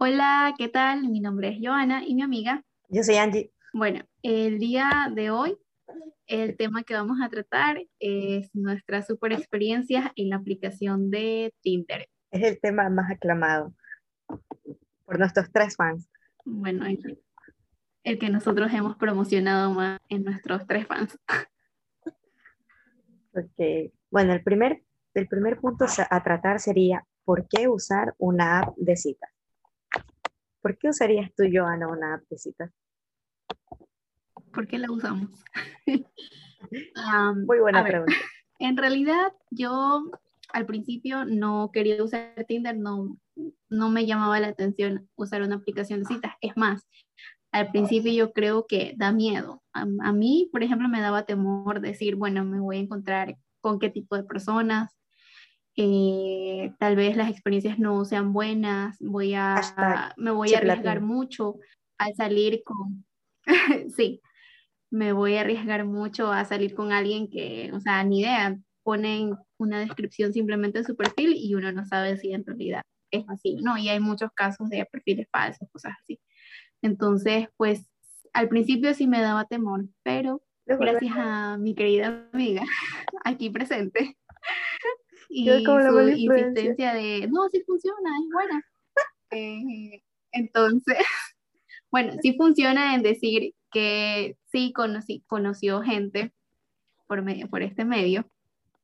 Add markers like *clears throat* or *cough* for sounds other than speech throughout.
Hola, ¿qué tal? Mi nombre es Joana y mi amiga. Yo soy Angie. Bueno, el día de hoy el tema que vamos a tratar es nuestra super experiencia en la aplicación de Tinder. Es el tema más aclamado por nuestros tres fans. Bueno, el, el que nosotros hemos promocionado más en nuestros tres fans. Ok, bueno, el primer, el primer punto a tratar sería ¿por qué usar una app de citas? ¿Por qué usarías tú, Joana, una app de citas? ¿Por qué la usamos? *laughs* Muy buena pregunta. en realidad, yo al principio no quería usar Tinder, no, no me llamaba la atención usar una aplicación de citas. Es más, al principio yo creo que da miedo. A, a, mí, por ejemplo, me daba temor decir, bueno, me voy a encontrar con qué tipo de personas, eh, tal vez las experiencias no sean buenas, voy a, me voy a arriesgar mucho al salir con, *laughs* sí, me voy a arriesgar mucho a salir con alguien que, o sea, ni idea, ponen una descripción simplemente en su perfil y uno no sabe si en realidad es así, ¿no? Y hay muchos casos de perfiles falsos, cosas así. Entonces, pues al principio sí me daba temor, pero gracias a mi querida amiga *laughs* aquí presente, y su insistencia de, no, sí funciona, es buena. *laughs* Eh, entonces, *laughs* bueno, sí funciona en decir que sí conocí, conoció gente por, medio, por este medio.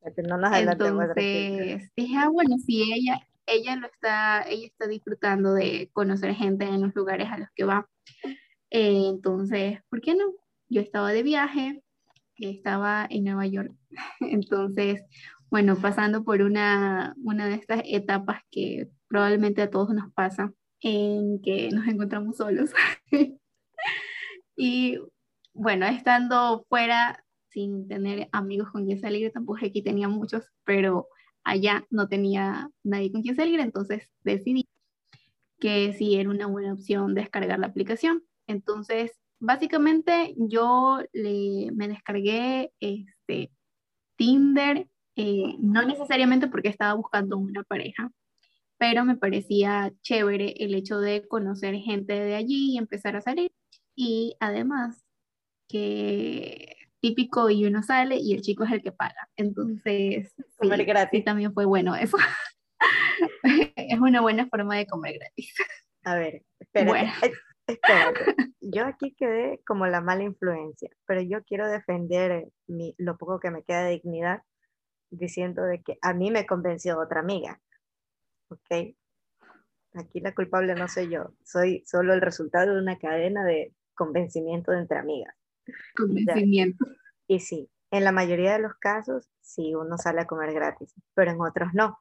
Entonces dije, ah, bueno, sí, ella, ella lo está, ella está disfrutando de conocer gente en los lugares a los que va. Eh, entonces, ¿por qué no? Yo estaba de viaje, estaba en Nueva York. *laughs* Entonces, bueno, pasando por una, una de estas etapas que probablemente a todos nos pasa, en que nos encontramos solos. *laughs* y bueno, estando fuera sin tener amigos con quien salir, tampoco aquí tenía muchos, pero allá no tenía nadie con quien salir, entonces decidí que sí era una buena opción descargar la aplicación. Entonces, básicamente yo le, me descargué este, Tinder eh, no necesariamente porque estaba buscando una pareja, pero me parecía chévere el hecho de conocer gente de allí y empezar a salir. Y además, que típico y uno sale y el chico es el que paga. Entonces, comer gratis. también fue bueno eso. *laughs* es una buena forma de comer gratis. A ver, espérate. Espérate. Yo aquí quedé como la mala influencia, pero yo quiero defender mi, lo poco que me queda de dignidad diciendo de que a mí me convenció otra amiga. ¿Ok? Aquí la culpable no soy yo, soy solo el resultado de una cadena de convencimiento entre amigas. Convencimiento. Y sí, en la mayoría de los casos sí uno sale a comer gratis, pero en otros no,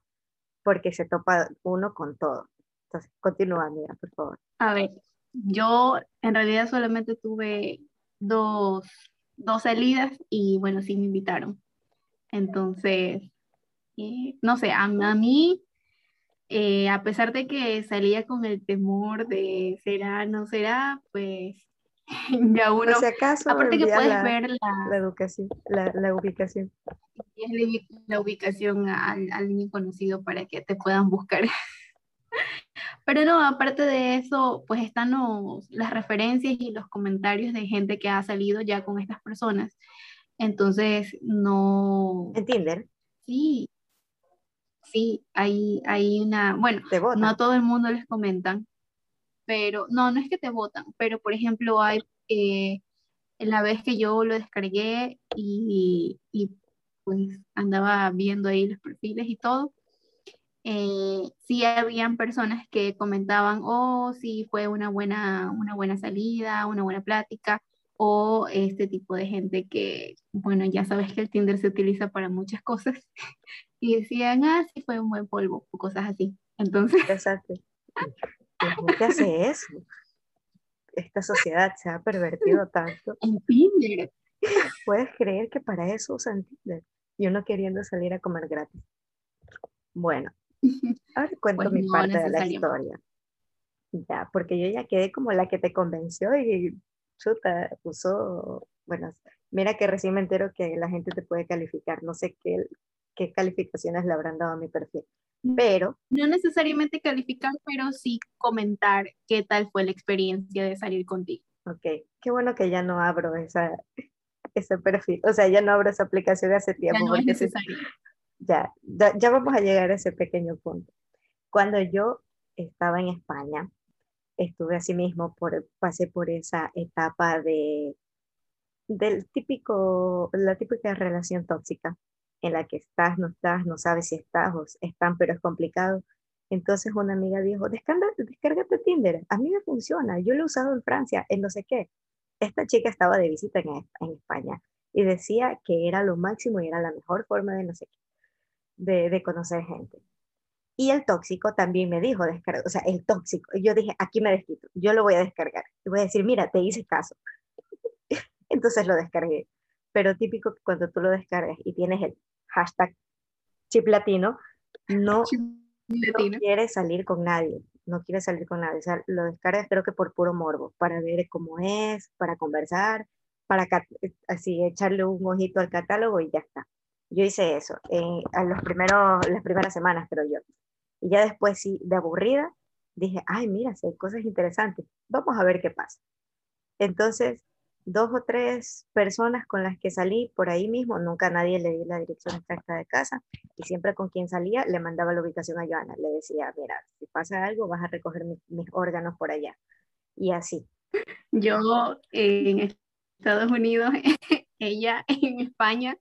porque se topa uno con todo. Entonces, continúa, amiga, por favor. A ver, yo en realidad solamente tuve dos, dos salidas y bueno, sí me invitaron. Entonces, eh, no sé, a, mí, eh, a pesar de que salía con el temor de será, no será, pues *laughs* ya uno... si acaso, aparte que puedes la, ver la, educación, la, la ubicación. La ubicación al, alguien conocido para que te puedan buscar. *laughs* Pero no, aparte de eso, pues están las referencias y los comentarios de gente que ha salido ya con estas personas. Entonces, no... ¿En Tinder? Sí, sí, hay, hay una, bueno, no a todo el mundo les comentan, pero no, no es que te votan, pero por ejemplo hay, eh, la vez que yo lo descargué y, y, pues andaba viendo ahí los perfiles y todo, eh, sí habían personas que comentaban, oh, sí, fue una buena, una buena salida, una buena plática, o este tipo de gente que, bueno, ya sabes que el Tinder se utiliza para muchas cosas *laughs* y decían, ah, sí fue un buen polvo o cosas así. Entonces... Exacto. *laughs* ¿Qué hace eso? Esta sociedad se ha pervertido tanto. En Tinder. ¿Puedes creer que para eso usan Tinder? Y uno queriendo salir a comer gratis. Bueno, *laughs* ahora cuento pues mi parte de la historia. Ya, porque yo ya quedé como la que te convenció y chuta, puso, bueno, mira que recién me entero que la gente te puede calificar, no sé qué, qué calificaciones le habrán dado a mi perfil, pero... No necesariamente calificar, pero sí comentar qué tal fue la experiencia de salir contigo. Ok, qué bueno que ya no abro esa, ese perfil, o sea, ya no abro esa aplicación hace tiempo. Ya no es necesario. Ya, ya, ya vamos a llegar a ese pequeño punto. Cuando yo estaba en España, estuve así mismo, por, pasé por esa etapa de, del típico, la típica relación tóxica en la que estás, no estás, no sabes si estás o están, pero es complicado. Entonces una amiga dijo, descárgate, descárgate Tinder, a mí me funciona, yo lo he usado en Francia, en no sé qué. Esta chica estaba de visita en, en España y decía que era lo máximo y era la mejor forma de no sé qué, de, de conocer gente. Y el tóxico también me dijo descargar, o sea, el tóxico. Yo dije, aquí me desquito, yo lo voy a descargar. Y voy a decir, mira, te hice caso. *laughs* Entonces lo descargué. Pero típico que cuando tú lo descargas y tienes el hashtag chip latino, no, no quieres salir con nadie. No quieres salir con nadie. O sea, lo descargas creo que por puro morbo, para ver cómo es, para conversar, para así echarle un ojito al catálogo y ya está. Yo hice eso en, los primeros, las primeras semanas, creo yo. Y ya después, sí, de aburrida, dije, ay, mira, si hay cosas interesantes, vamos a ver qué pasa. Entonces, dos o tres personas con las que salí por ahí mismo, nunca a nadie le di la dirección exacta de casa, y siempre con quien salía le mandaba la ubicación a Joana, le decía, mira, si pasa algo, vas a recoger mis órganos por allá. Y así. Yo en Estados Unidos, *laughs* ella en España,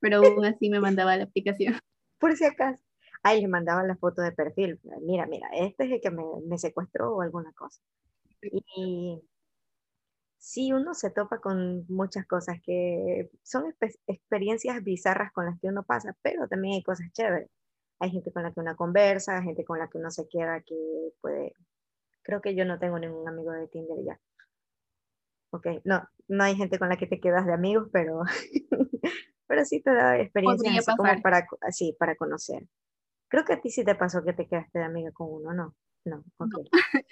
pero aún así me mandaba la aplicación. Por si acaso ahí le mandaba la foto de perfil, mira, mira, este es el que me, me secuestró o alguna cosa. Y sí, uno se topa con muchas cosas que son experiencias bizarras con las que uno pasa, pero también hay cosas chéveres. Hay gente con la que uno conversa, gente con la que uno se queda que puede... Creo que yo no tengo ningún amigo de Tinder ya. Ok, no, no hay gente con la que te quedas de amigos, pero, *laughs* pero sí te da experiencias como para, así, para conocer. Creo que a ti sí te pasó que te quedaste de amiga con uno, ¿no? No, ok. *laughs*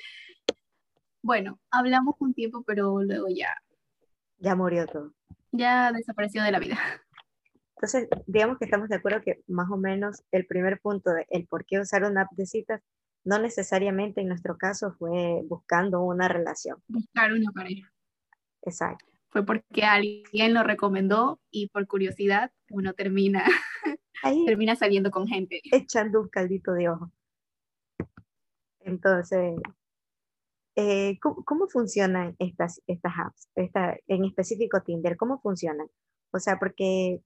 bueno, hablamos un tiempo, pero luego ya. Ya murió todo. Ya desapareció de la vida. *laughs* Entonces, digamos que estamos de acuerdo que más o menos el primer punto de el por qué usar una app de citas, no necesariamente en nuestro caso fue buscando una relación. Buscar una pareja. Exacto. Fue porque alguien lo recomendó y por curiosidad uno termina *laughs* termina saliendo con gente. Echando un caldito de ojo. Entonces, eh, ¿cómo, funcionan estas, estas apps? Esta, en específico Tinder, ¿cómo funcionan? O sea, porque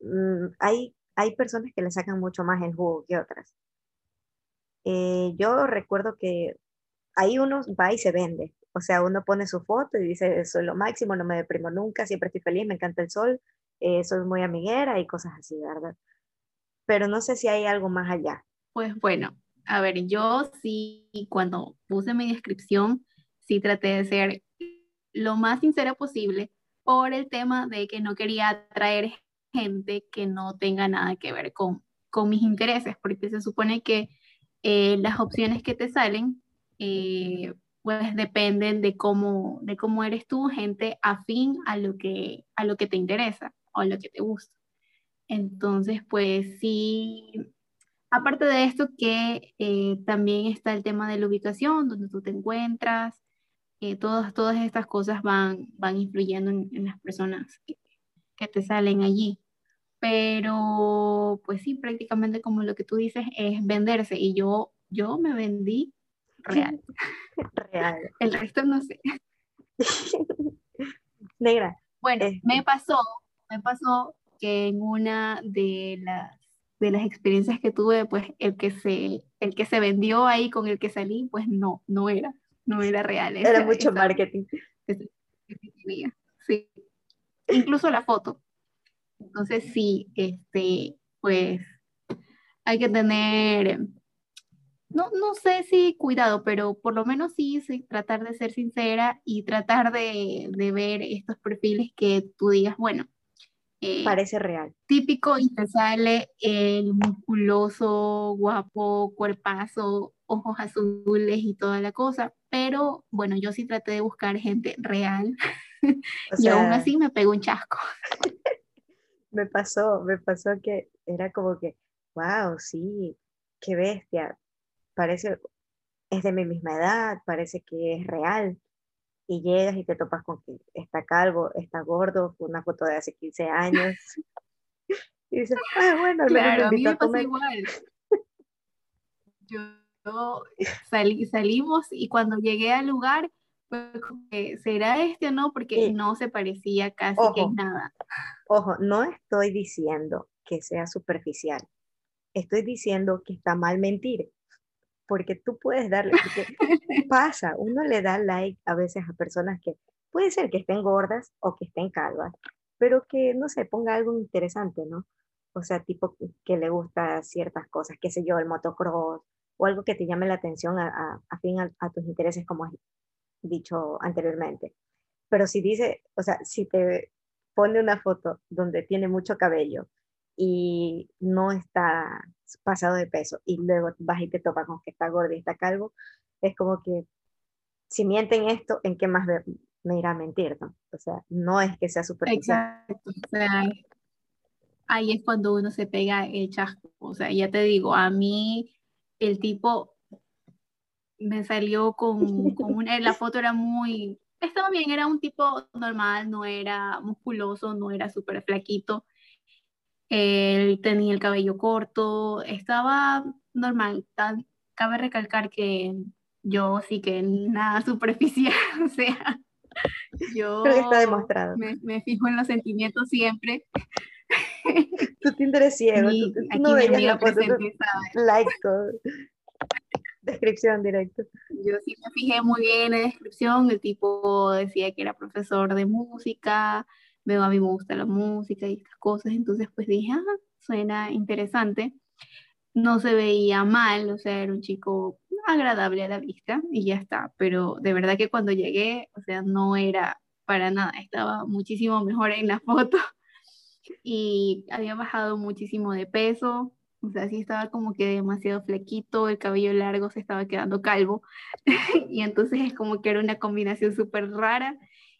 mm, hay, hay personas que le sacan mucho más el jugo que otras. Eh, yo recuerdo que ahí uno va y se vende. O sea, uno pone su foto y dice, soy lo máximo, no me deprimo nunca, siempre estoy feliz, me encanta el sol, eh, soy muy amiguera y cosas así, ¿verdad? Pero no sé si hay algo más allá. Pues bueno, a ver, yo sí, cuando puse mi descripción, sí traté de ser lo más sincera posible por el tema de que no quería atraer gente que no tenga nada que ver con, con mis intereses, porque se supone que eh, las opciones que te salen, eh, pues dependen de cómo, de cómo eres tú, gente afín a lo que, a lo que te interesa o lo que te gusta. Entonces, pues sí, aparte de esto que eh, también está el tema de la ubicación, donde tú te encuentras, eh, todas, todas estas cosas van, van influyendo en, las personas que, que, te salen allí. Pero, pues sí, prácticamente como lo que tú dices es venderse y yo, yo me vendí real. *laughs* Real. El resto no sé. *laughs* Negra. Bueno, me pasó me pasó que en una de las, de las experiencias que tuve, pues el que, se, el que se vendió ahí con el que salí, pues no, no era, no era real. Era mucho marketing. sí. Incluso la foto. Entonces sí, este, pues hay que tener, no, no sé si cuidado, pero por lo menos sí, sí tratar de ser sincera y tratar de, de ver estos perfiles que tú digas, bueno, eh, Parece real. Típico y te sale el musculoso, guapo, cuerpazo, ojos azules y toda la cosa. Pero bueno, yo sí traté de buscar gente real *laughs* y aún así me pegó un chasco. *laughs* me pasó, me pasó que era como que, wow, sí, qué bestia, parece, es de mi misma edad, parece que es real. Y llegas y te topas con que está calvo, está gordo, una foto de hace 15 años. *laughs* y dices, ah, bueno, claro, a mí me pasa igual. *laughs* Yo, salí, salimos y cuando llegué al lugar, ¿será este o no? Porque no se parecía casi que que nada. Ojo, no estoy diciendo que sea superficial. Estoy diciendo que está mal mentir. Porque tú puedes darle, *laughs* pasa, uno le da like a veces a personas que puede ser que estén gordas o que estén calvas, pero que no se ponga algo interesante, ¿no? O sea, tipo que le gusta ciertas cosas, qué sé yo, el motocross o algo que te llame la atención a, a, fin a, a, tus intereses, como has dicho anteriormente. Pero si dice, o sea, si te pone una foto donde tiene mucho cabello y no está pasado de peso y luego vas y te topas con que está gordo y está calvo, es como que si mienten esto, ¿en qué más me irá a mentir? ¿no? O sea, no es que sea superficial. Exacto, o sea, ahí es cuando uno se pega el chasco. O sea, ya te digo, a mí el tipo me salió con, con una, la foto era muy, estaba bien, era un tipo normal, no era musculoso, no era súper flaquito. Él tenía el cabello corto, estaba normal. cabe recalcar que yo sí que nada *laughs* superficial, o sea, yo está demostrado. Me, fijo en los sentimientos siempre. *laughs* Tú te interesas ciego, tú, no veías la foto, like, descripción directa. Yo sí me fijé muy bien en la descripción, el tipo decía que era profesor de música, veo a mí me gusta la música y estas cosas, entonces pues dije, ah, suena interesante. No se veía mal, o sea, era un chico agradable a la vista y ya está, pero de verdad que cuando llegué, o sea, no era para nada, estaba muchísimo mejor en la *laughs* foto y había bajado muchísimo de peso, o sea, sí estaba como que demasiado flequito, el cabello largo se estaba quedando calvo. *laughs* y entonces es como que era una combinación súper rara.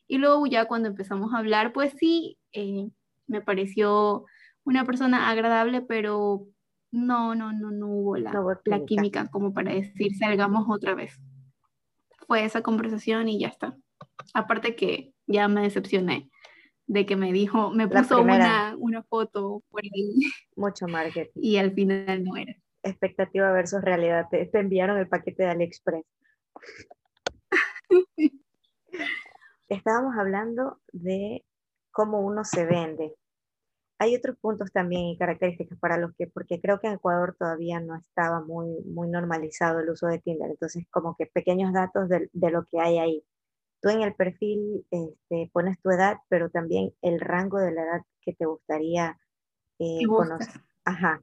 Y luego ya cuando empezamos a hablar, pues sí, eh, me pareció una persona agradable, pero no, no, no, no hubo la, la química como para decir salgamos otra vez. Fue esa conversación y ya está. Aparte que ya me decepcioné de que me dijo, me puso una, una, foto por ahí. *laughs* Mucho marketing. Y al final no era. Expectativa versus realidad. Te, enviaron el paquete de AliExpress. *laughs* Estábamos hablando de cómo uno se vende. Hay otros puntos también y características para los que, porque creo que en Ecuador todavía no estaba muy, muy normalizado el uso de Tinder, entonces como que pequeños datos de, de lo que hay ahí tú en el perfil este, pones tu edad, pero también el rango de la edad que te gustaría eh, conocer. Ajá,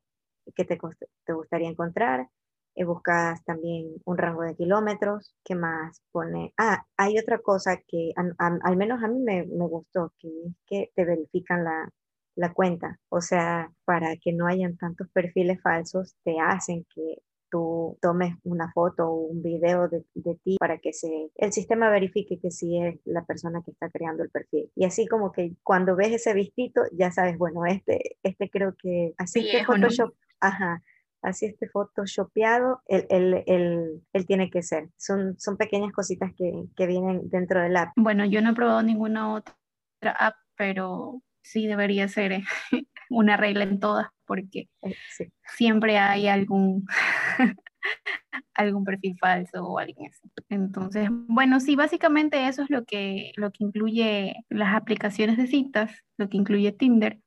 que te, te gustaría encontrar. Eh, buscas también un rango de kilómetros. ¿Qué más pone? Ah, hay otra cosa que al menos a mí me, me, gustó, que es que te verifican la, la cuenta. O sea, para que no hayan tantos perfiles falsos, te hacen que tú tomes una foto o un video de, de, ti para que se, el sistema verifique que sí es la persona que está creando el perfil. Y así como que cuando ves ese vistito, ya sabes, bueno, este, este creo que así que Photoshop, ajá, así este photoshopeado, él, él, él, él, tiene que ser. Son, son pequeñas cositas que, que vienen dentro del app. Bueno, yo no he probado ninguna otra app, pero sí debería ser *laughs* una regla en todas, porque eh, siempre hay algún, *laughs* algún perfil falso o alguien así. Entonces, bueno, sí, básicamente eso es lo que, lo que incluye las aplicaciones de citas, lo que incluye Tinder.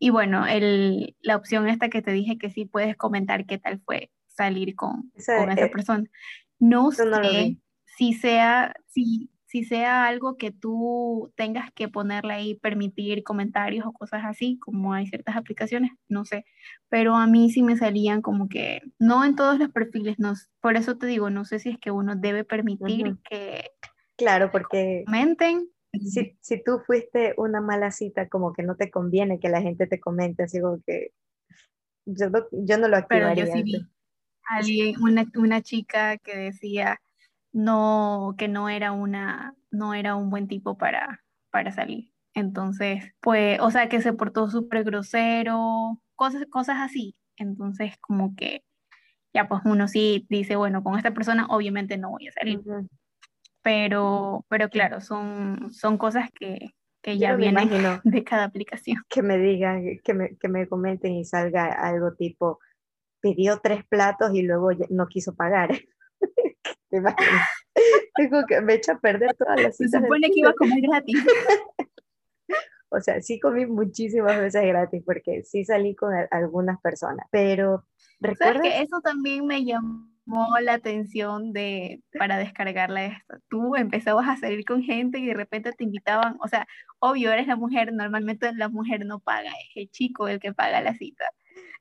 Y bueno, el, la opción esta que te dije que sí puedes comentar qué tal fue salir con, con esa eh, persona. No sé si sea, si si sea algo que tú tengas que ponerle ahí, permitir comentarios o cosas así, como hay ciertas aplicaciones, no sé, pero a mí sí me salían como que, no en todos los perfiles, no, por eso te digo, no sé si es que uno debe permitir que... Claro, porque... Comenten. Si, si tú fuiste una mala cita, como que no te conviene que la gente te comente, así como que yo no, yo no lo activaría. Pero yo sí vi alguien, una, una chica que decía no, que no era una, no era un buen tipo para, para salir. Entonces, pues, o sea, que se portó súper grosero, cosas, cosas así. Entonces, como que ya pues uno sí dice, bueno, con esta persona obviamente no voy a salir. Pero, pero claro, son, son cosas que, que ya vienen *laughs* de cada aplicación. Que me digan, que me, que me comenten y salga algo tipo, pidió tres platos y luego no quiso pagar. *laughs* Tengo *laughs* que me echa a perder todas las. Se supone que iba a comer gratis. o sea, sí comí muchísimas veces gratis porque sí salí con algunas personas, pero ¿recuerdas? que eso también me llamó la atención de para descargarla esto. Tú empezabas a salir con gente y de repente te invitaban, o sea, obvio eres la mujer, normalmente la mujer no paga, es el chico el que paga la cita.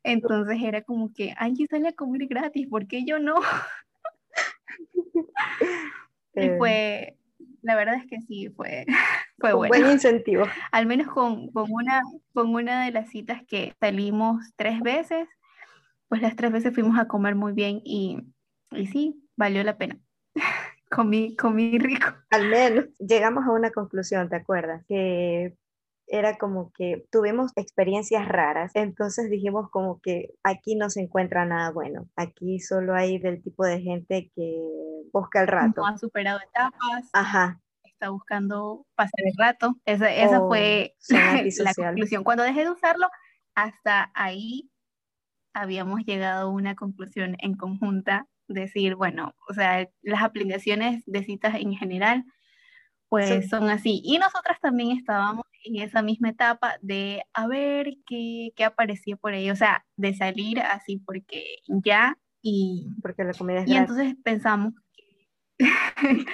Entonces era como que Angie sale a comer gratis, ¿por qué yo no? *laughs* y eh. fue, la verdad es que sí, fue, *laughs* fue bueno. Buen incentivo. Al menos con, con, una, con una de las citas que salimos tres veces, pues las tres veces fuimos a comer muy bien y, y sí, valió la pena. *laughs* comí, comí rico. Al menos llegamos a una conclusión, ¿te acuerdas? Que era como que tuvimos experiencias raras, entonces dijimos como que aquí no se encuentra nada bueno, aquí solo hay del tipo de gente que busca el rato. No ha superado etapas. Ajá. Está buscando pasar el rato. Esa, esa fue *laughs* la conclusión. Cuando dejé de usarlo, hasta ahí habíamos llegado a una conclusión en conjunta, decir, bueno, o sea, las aplicaciones de citas en general pues son así. Y nosotras también estábamos en esa misma etapa de a ver qué, qué aparecía por ahí, o sea, de salir así porque ya y... Porque la comida es Y entonces pensamos que, *laughs*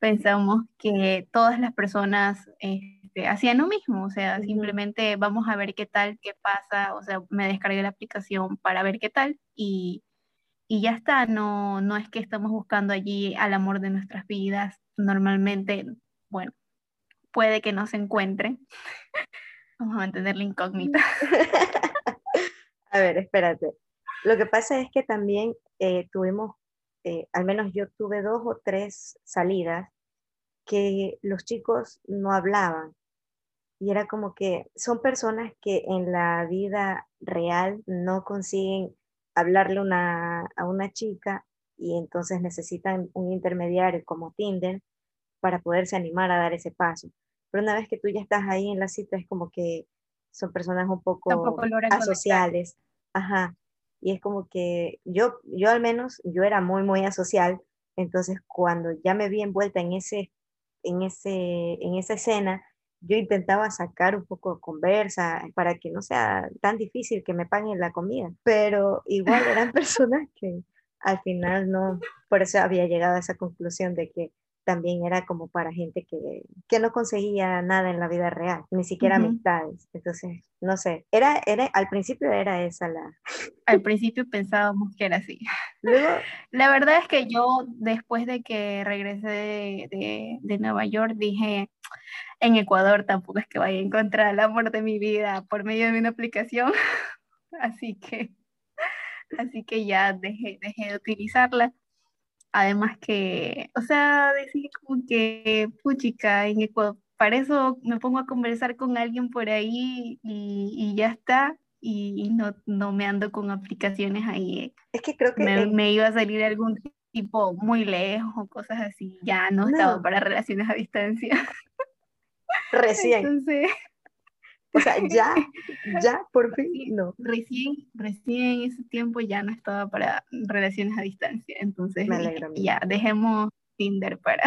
pensamos que todas las personas este, hacían lo mismo, o sea, simplemente vamos a ver qué tal, qué pasa, o sea, me descargué la aplicación para ver qué tal y, y ya está, no, no es que estamos buscando allí al amor de nuestras vidas, normalmente bueno, puede que no se encuentre. *laughs* Vamos a mantener la incógnita. *laughs* a ver, espérate. Lo que pasa es que también eh, tuvimos, eh, al menos yo tuve dos o tres salidas que los chicos no hablaban. Y era como que son personas que en la vida real no consiguen hablarle a una chica y entonces necesitan un intermediario como Tinder para poderse animar a dar ese paso. Pero una vez que tú ya estás ahí en la cita, es como que son personas un poco asociales. Ajá. Y es como que yo, yo al menos, yo era muy, muy asocial. Entonces, cuando ya me vi envuelta en, ese, en, ese, en esa escena, yo intentaba sacar un poco de conversa para que no sea tan difícil que me paguen la comida. Pero igual eran *laughs* personas que al final no, por eso había llegado a esa conclusión de que también era como para gente que, que no conseguía nada en la vida real, ni siquiera amistades. Entonces, no sé, era, era, al principio era esa la... Al *laughs* principio pensábamos que era así. Luego... *laughs* La verdad es que yo, después de que regresé de, de, de Nueva York, dije, en Ecuador tampoco es que vaya a encontrar el amor de mi vida por medio de una aplicación, *laughs* así que, así que ya dejé, dejé de utilizarla. Además que, o sea, decir como que, puchica, en Ecuador, para eso me pongo a conversar con alguien por ahí y, y ya está, y, no, no, me ando con aplicaciones ahí. Es que creo que... Me, me iba a salir algún tipo muy lejos o cosas así, ya no, estaba para relaciones a distancia. *laughs* Recién. Entonces, o sea, ya, ya, *laughs* por fin, no. Recién, recién ese tiempo ya no estaba para relaciones a distancia, entonces ya, dejemos Tinder para,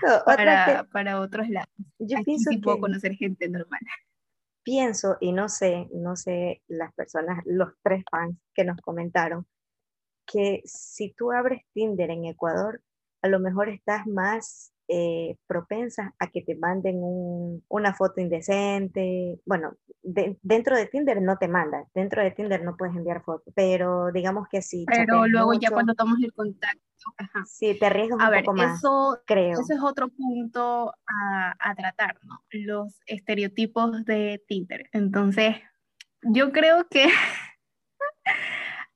*laughs* para, para, otros lados. Yo pienso sí puedo conocer gente normal. Pienso, y no sé, no sé las personas, los tres fans que nos comentaron, que si tú abres Tinder en Ecuador, a lo mejor estás más eh, propensas a que te manden una foto indecente. Bueno, dentro de Tinder no te mandan, dentro de Tinder no puedes enviar fotos, pero digamos que sí. Pero luego ya cuando tomas el contacto. Sí, te arriesgas un poco más, eso, creo. Eso es otro punto a, a tratar, ¿no? Los estereotipos de Tinder. Entonces, yo creo que *laughs*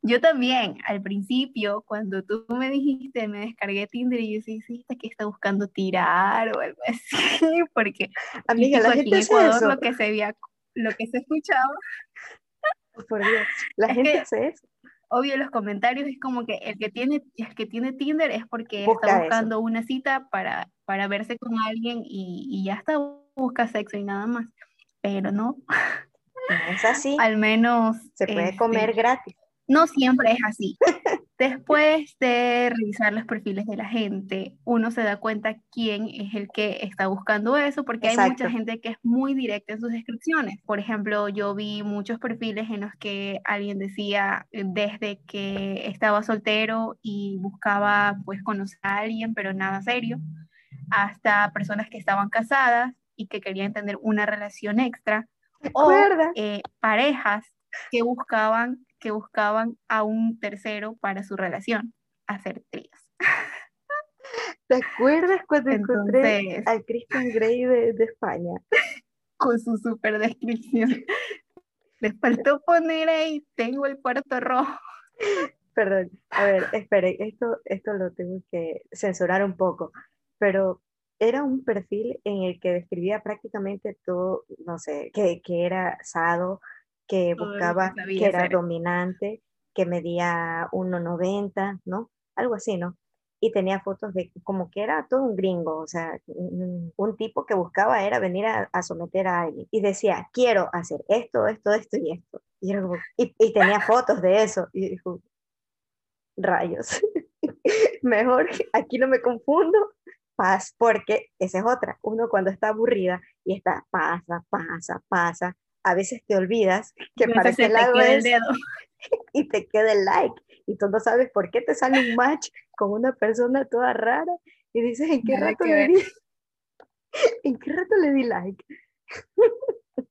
Yo también, al principio, cuando tú me dijiste, me descargué Tinder y yo sí, sí, que está buscando tirar o algo *laughs* así, porque Amiga, la gente en Ecuador lo que se veía, lo que se escuchaba. Oh, por Dios, la gente hace eso. obvio los comentarios es como que el que tiene, el que tiene Tinder es porque está buscando una cita para, para verse con alguien y, y ya está, busca sexo y nada más. Pero no. No es así. *laughs* Al menos. Se puede comer este, gratis. No siempre es así. *laughs* Después de revisar los perfiles de la gente, uno se da cuenta quién es el que está buscando eso, porque hay mucha gente que es muy directa en sus descripciones. Por ejemplo, yo vi muchos perfiles en los que alguien decía eh, desde que estaba soltero y buscaba pues conocer a alguien, pero nada serio, hasta personas que estaban casadas y que querían tener una relación extra, o eh, parejas que buscaban que buscaban a un tercero para su relación, hacer tríos. *laughs* ¿Te acuerdas cuando encontré al Christian Grey de, España? *laughs* Con su super descripción. *laughs* Les faltó poner ahí, tengo el cuarto rojo. Perdón, a ver, espere, esto, esto lo tengo que censurar un poco, pero era un perfil en el que describía prácticamente todo, no sé, que, que era sado, que buscaba, que, era dominante, que medía 1,90, ¿no? Algo así, ¿no? Y tenía fotos de como que era todo un gringo, o sea, un, tipo que buscaba era venir a, someter a alguien. Y decía, quiero hacer esto, esto, esto y esto. Y, y, tenía *laughs* fotos de eso. Y dijo, rayos, *laughs* mejor aquí no me confundo, paz, porque esa es otra. Uno cuando está aburrida y está pasa, pasa, pasa, a veces te olvidas que para qué lado es *laughs* y te queda el like y tú no sabes por qué te sale un match con una persona toda rara y dices en qué rato le di *laughs* en qué rato le di like *laughs*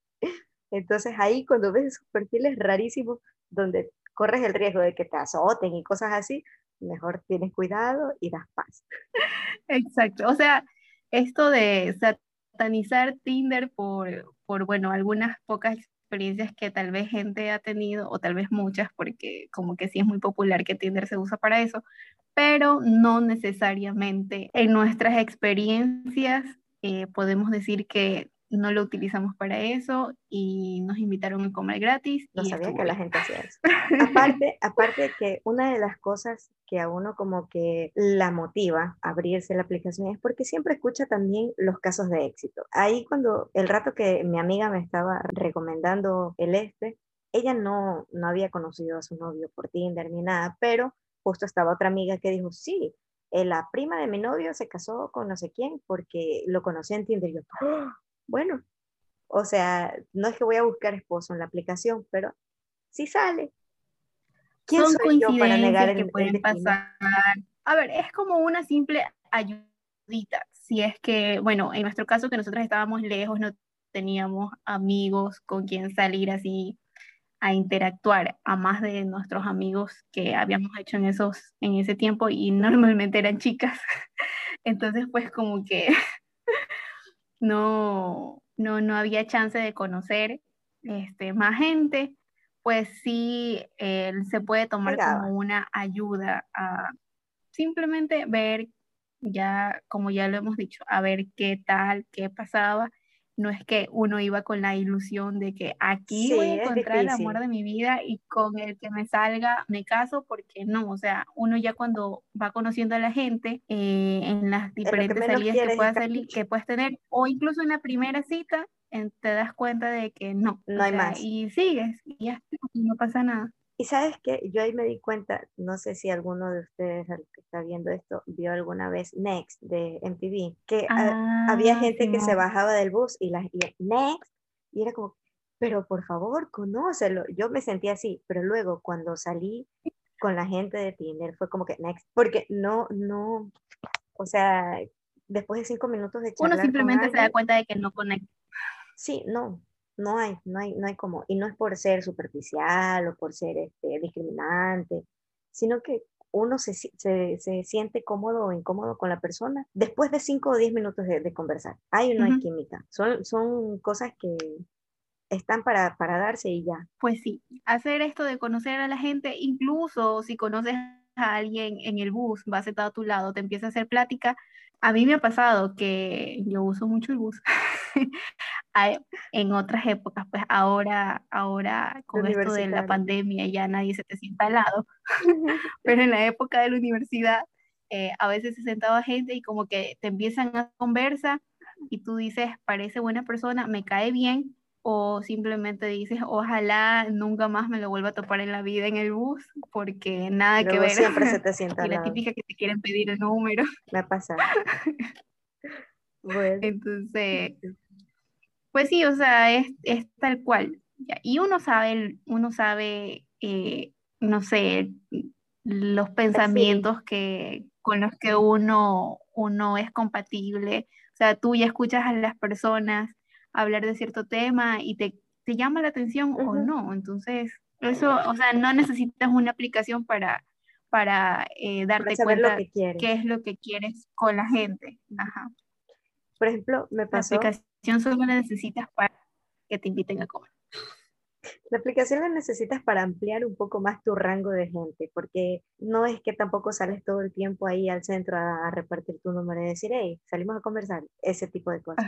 entonces ahí cuando ves esos perfiles rarísimos donde corres el riesgo de que te azoten y cosas así mejor tienes cuidado y das paz. Exacto. O sea esto de satanizar Tinder por por, bueno, algunas pocas experiencias que tal vez gente ha tenido, o tal vez muchas, porque como que sí es muy popular que Tinder se usa para eso, pero no necesariamente en nuestras experiencias eh, podemos decir que no lo utilizamos para eso y nos invitaron a comer gratis. No sabía que la gente hacía eso. *laughs* aparte, aparte que una de las cosas que a uno como que la motiva a abrirse la aplicación es porque siempre escucha también los casos de éxito. Ahí cuando el rato que mi amiga me estaba recomendando el este, ella no, no había conocido a su novio por Tinder ni nada, pero justo estaba otra amiga que dijo, sí, eh, la prima de mi novio se casó con no sé quién porque lo conocí en Tinder. Y yo, ¡Ah! Bueno, o sea, no es que voy a buscar esposo en la aplicación, pero sí sale. ¿Quién Son soy yo para negar que pueden pasar. A ver, es como una simple ayudita. Si es que, bueno, en nuestro caso que nosotros estábamos lejos, no teníamos amigos con quien salir así a interactuar a más de nuestros amigos que habíamos hecho en esos en ese tiempo y *laughs* normalmente eran chicas. Entonces, pues como que no, no, no había chance de conocer este, más gente, pues sí se puede tomar como una ayuda a simplemente ver, ya como ya lo hemos dicho, a ver qué tal, qué pasaba no es que uno iba con la ilusión de que aquí voy a encontrar el amor de mi vida y con el que me salga me caso, porque no, o sea, uno ya cuando va conociendo a la gente eh, en las diferentes salidas que puedas, salir, que puedes tener, o incluso en la primera cita, te das cuenta de que no. No hay más. Y sigues, y ya no pasa nada. Y sabes que yo ahí me di cuenta, no sé si alguno de ustedes que está viendo esto vio alguna vez Next de MTV, que había ah, gente que se bajaba del bus y la Next, y era como, pero por favor, conócelo. Yo me sentía así, pero luego cuando salí con la gente de Tinder fue como que Next, porque no, no, o sea, después de cinco minutos de charlar Uno simplemente se da cuenta de que no conecta. Sí, no, no hay, no hay, no hay como, y no es por ser superficial o por ser este, discriminante, sino que uno se, se, se, siente cómodo o incómodo con la persona después de 5 o 10 minutos de, conversar. Hay o no hay química. Son, son cosas que están para, para darse y ya. Pues sí, hacer esto de conocer a la gente, incluso si conoces a alguien en el bus, va sentado a tu lado, te empieza a hacer plática, a mí me ha pasado que yo uso mucho el bus *laughs* en otras épocas, pues ahora, ahora con esto de la pandemia ya nadie se te sienta al lado, *laughs* *laughs* pero en la época de la universidad eh, a veces se sentaba gente y como que te empiezan a conversar y tú dices, parece buena persona, me cae bien, o simplemente dices, ojalá nunca más me lo vuelva a topar en la vida en el bus, porque nada que ver. Siempre se te *laughs* sienta. y la típica que te quieren pedir el número. Me ha pasado. *laughs* bueno. Entonces, pues sí, o sea, es, es tal cual. Y uno sabe, uno sabe, eh, no sé, los pues pensamientos que, con los que uno, uno es compatible. O sea, tú ya escuchas a las personas hablar de cierto tema y te, te llama la atención o no. Entonces, eso, o sea, no necesitas una aplicación para, para eh, darte cuenta qué es lo que quieres con la gente. Ajá. Por ejemplo, me pasó... La aplicación solo la necesitas para que te inviten a comer. La aplicación la necesitas para ampliar un poco más tu rango de gente, porque no es que tampoco sales todo el tiempo ahí al centro a, repartir tu número y decir, hey, salimos a conversar, ese tipo de cosas.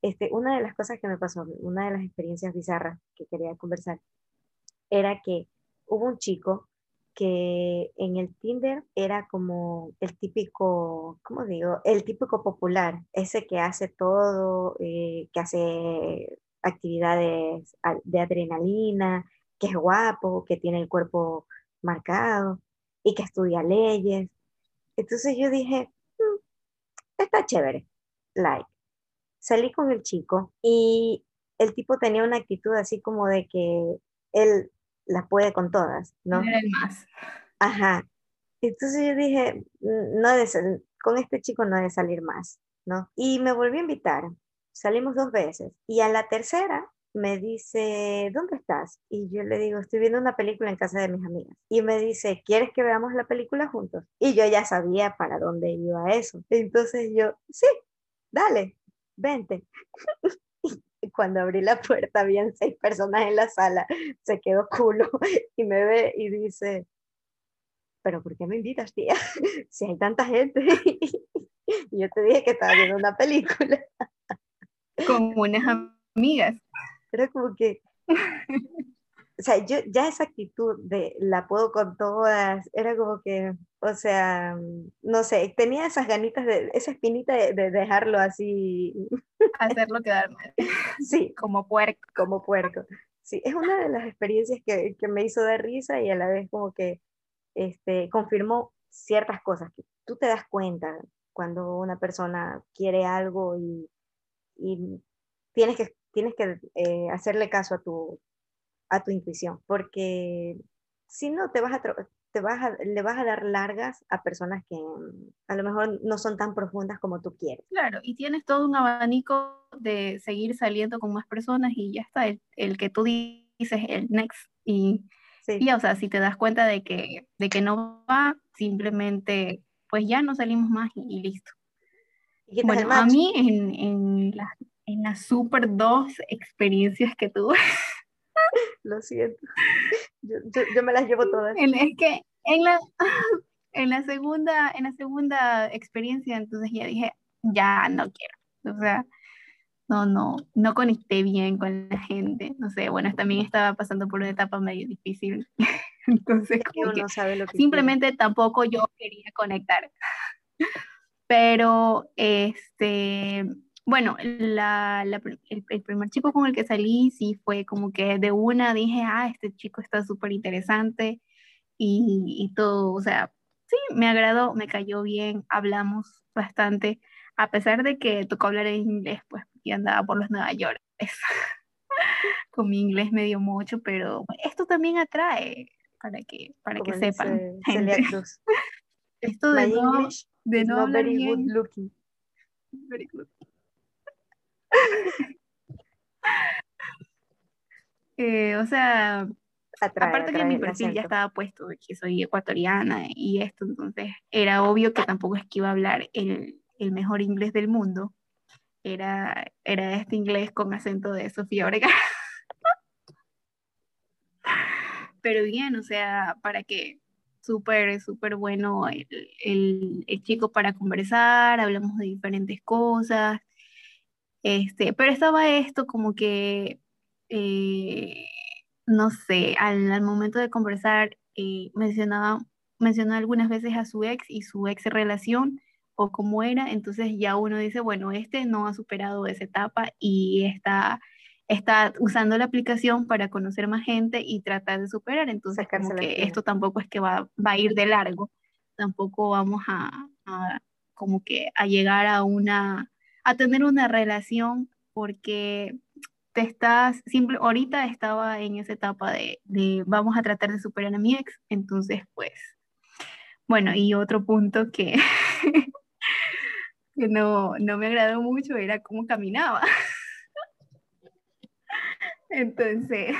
Este, una de las cosas que me pasó, una de las experiencias bizarras que quería conversar, era que hubo un chico que en el Tinder era como el típico, ¿cómo digo? El típico popular, ese que hace todo, eh, que hace actividades de adrenalina, que es guapo, que tiene el cuerpo marcado y que estudia leyes. Entonces yo dije, mm, está chévere, like. Salí con el chico y el tipo tenía una actitud así como de que él las puede con todas, ¿no? Más. Ajá. Entonces yo dije, mm, no con este chico no de salir más, ¿no? Y me volví a invitar salimos dos veces y a la tercera me dice, ¿dónde estás? Y yo le digo, estoy viendo una película en casa de mis amigas. Y me dice, ¿quieres que veamos la película juntos? Y yo ya sabía para dónde iba eso. Entonces yo, sí, dale, vente. *laughs* y cuando abrí la puerta, habían seis personas en la sala, se quedó culo *laughs* y me ve y dice, ¿pero por qué me invitas, tía? *laughs* si hay tanta gente. y yo te dije que estaba viendo una película con unas amigas. Era como que, o sea, yo ya esa actitud de la puedo con todas, era como que, o sea, no sé, tenía esas ganitas, de, esa espinita de, dejarlo así. Hacerlo quedar mal. Sí. Como puerco. Como puerco. Sí, es una de las experiencias que, que me hizo de risa y a la vez como que este, confirmó ciertas cosas que tú te das cuenta cuando una persona quiere algo y y tienes que, tienes que eh, hacerle caso a tu, a tu intuición, porque si no, te vas a, te vas a, le vas a dar largas a personas que mm, a lo mejor no son tan profundas como tú quieres. Claro, y tienes todo un abanico de seguir saliendo con más personas y ya está, el, el que tú dices, el next. Y, y, o sea, si te das cuenta de que, de que no va, simplemente, pues ya no salimos más y listo. Bueno, a mí en, en, la, en las super dos experiencias que tuve. *laughs* Lo siento. Yo, yo, me las llevo todas. es que en la, *laughs* en la segunda, en la segunda experiencia, entonces ya dije, ya no quiero. O sea, no, no, no conecté bien con la gente. No sé, bueno, también estaba pasando por una etapa medio difícil. *laughs* Entonces, como que sabe lo que simplemente tampoco yo quería conectar. Pero, este, bueno, la, el, primer chico con el que salí sí fue como que de una dije, ah, este chico está súper interesante y, y, todo, o sea, sí, me agradó, me cayó bien, hablamos bastante, a pesar de que tocó hablar en inglés, pues, y andaba por los Nueva York. *laughs* con mi inglés medio mucho, pero esto también atrae para que, para que sepan. Esto de no, de no hablar very bien. good looking. Very good. *laughs* eh, o sea, aparte que mi perfil ya estaba puesto de que soy ecuatoriana y esto, entonces era obvio que tampoco es que iba a hablar el, el mejor inglés del mundo. Era, era este inglés con acento de Sofía Orega. *laughs* Pero bien, o sea, para que súper, súper bueno el, el, el, chico para conversar, hablamos de diferentes cosas, este, pero estaba esto como que, eh, no sé, al, al, momento de conversar eh, mencionaba, mencionó algunas veces a su ex y su ex relación o cómo era, entonces ya uno dice, bueno, este no ha superado esa etapa y está está usando la aplicación para conocer más gente y tratar de superar. Entonces, como que esto tampoco es que va, va, a ir de largo, tampoco vamos a, a, como que a llegar a una, a tener una relación porque te estás, simple, ahorita estaba en esa etapa de, de vamos a tratar de superar a mi ex, entonces pues, bueno, y otro punto que, *laughs* que no, no me agradó mucho era cómo caminaba. *laughs* Entonces,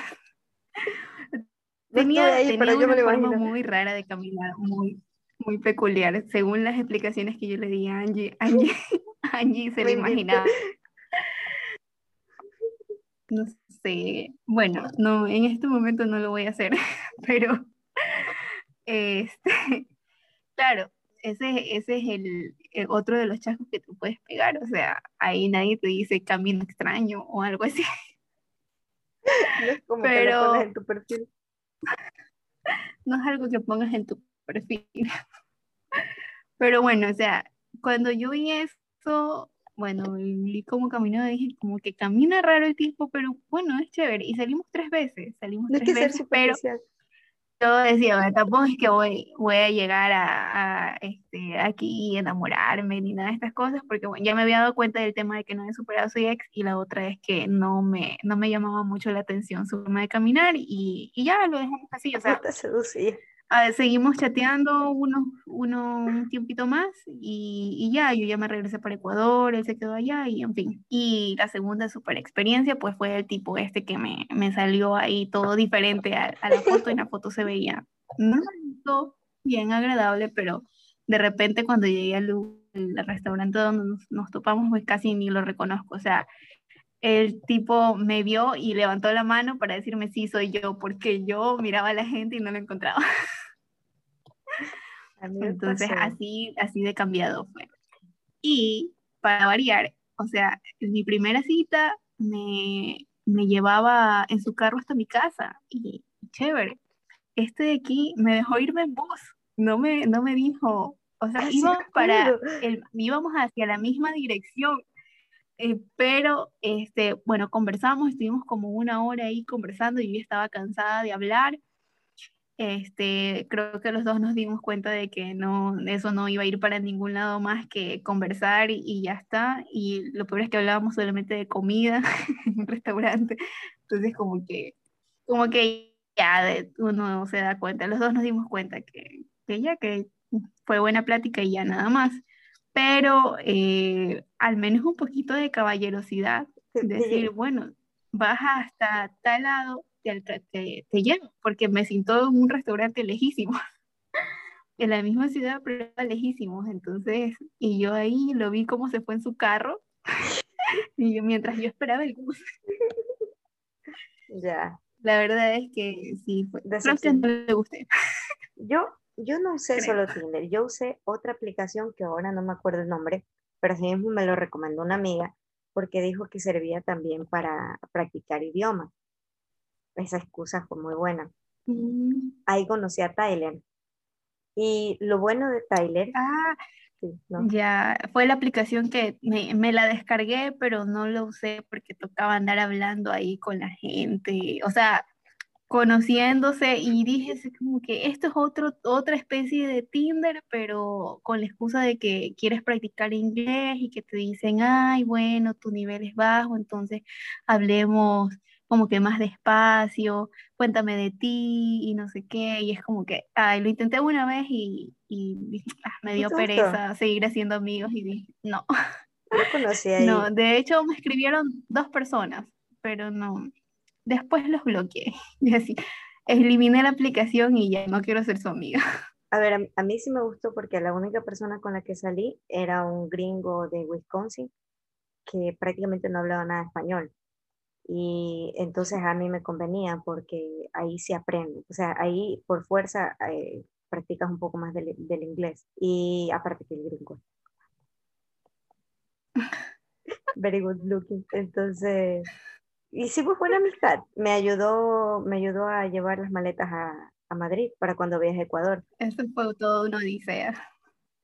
*laughs* tenía, ahí, tenía una forma muy rara de caminar, muy, muy peculiar. Según las explicaciones que yo le di a Angie, Angie, *laughs* Angie se lo imaginaba. No sé, bueno, no, en este momento no lo voy a hacer, *laughs* pero este, claro, ese, ese es el, el, otro de los chascos que tú puedes pegar, o sea, ahí nadie te dice camino extraño o algo así. *laughs* No es como pero, que lo pones en tu perfil. *laughs* No es algo que pongas en tu perfil. *laughs* Pero bueno, o sea, cuando yo vi eso, bueno, vi cómo caminó, dije como que camina raro el tipo, pero bueno, es chévere. Y salimos tres veces, salimos no tres veces, pero yo decía, tampoco es que voy, voy a llegar a, a, este, aquí y enamorarme ni nada de estas cosas, porque bueno, ya me había dado cuenta del tema de que no he superado su ex y la otra es que no me, no me llamaba mucho la atención su forma de caminar y, y ya lo dejamos así, o sea, *laughs* te seducía seguimos chateando uno, uno, un tiempito más y, y, ya, yo ya me regresé para Ecuador, él se quedó allá y en fin. Y la segunda super experiencia pues fue el tipo este que me, me salió ahí todo diferente a, a, la foto, en la foto se veía no bien agradable, pero de repente cuando llegué al, al restaurante donde nos, nos topamos pues casi ni lo reconozco, o sea, el tipo me vio y levantó la mano para decirme sí, soy yo, porque yo miraba a la gente y no lo encontraba. *laughs* Entonces, así, así de cambiado fue. Y para variar, o sea, mi primera cita me, me llevaba en su carro hasta mi casa y chévere. Este de aquí me dejó irme en bus, no me, no me dijo, o sea, íbamos, *laughs* para el, íbamos hacia la misma dirección, eh, pero, este, bueno, conversamos, estuvimos como una hora ahí conversando y yo estaba cansada de hablar. Este, creo que los dos nos dimos cuenta de que no, eso no iba a ir para ningún lado más que conversar y, y ya está. Y lo peor es que hablábamos solamente de comida *laughs* en un restaurante. Entonces, como que, como que ya de, uno se da cuenta, los dos nos dimos cuenta que, que ya que fue buena plática y ya nada más pero eh, al menos un poquito de caballerosidad, decir, bueno, baja hasta tal lado, te, te, te llevo, porque me siento en un restaurante lejísimo, *laughs* en la misma ciudad, pero lejísimos, entonces, y yo ahí lo vi cómo se fue en su carro, *laughs* y yo, mientras yo esperaba el bus. Ya. La verdad es que sí, fue, creo que no le gusté. Yo yo no usé solo Tinder, yo usé otra aplicación que ahora no me acuerdo el nombre, pero así mismo me lo recomendó una amiga porque dijo que servía también para practicar idiomas. Esa excusa fue muy buena. Mm. Ahí conocí a Tyler. Y lo bueno de Tyler... Ah, ya, fue la aplicación que me, me, la descargué, pero no lo usé porque tocaba andar hablando ahí con la gente. O sea, conociéndose y dije como que esto es otro, otra especie de Tinder, pero con la excusa de que quieres practicar inglés y que te dicen, ay, bueno, tu nivel es bajo, entonces hablemos como que más despacio, cuéntame de ti y no sé qué, y es como que, ay, lo intenté una vez y, y *tsk* ah, me dio pereza seguir haciendo amigos y dije, no. *laughs* No conocí ahí. No, de hecho me escribieron dos personas, pero no, después los bloqueé. *laughs* Y así, eliminé la aplicación y ya no quiero ser su amiga. *laughs* A ver, a, mí sí me gustó porque la única persona con la que salí era un gringo de Wisconsin que prácticamente no hablaba nada español. Y entonces a mí me convenía porque ahí se aprende. O sea, ahí por fuerza eh, practicas un poco más del, del inglés. Y aparte que el gringo. *laughs* Very good looking. Entonces, hicimos buena amistad. Me ayudó, me ayudó a llevar las maletas a, a Madrid para cuando viaje a Ecuador. Eso fue todo una odisea.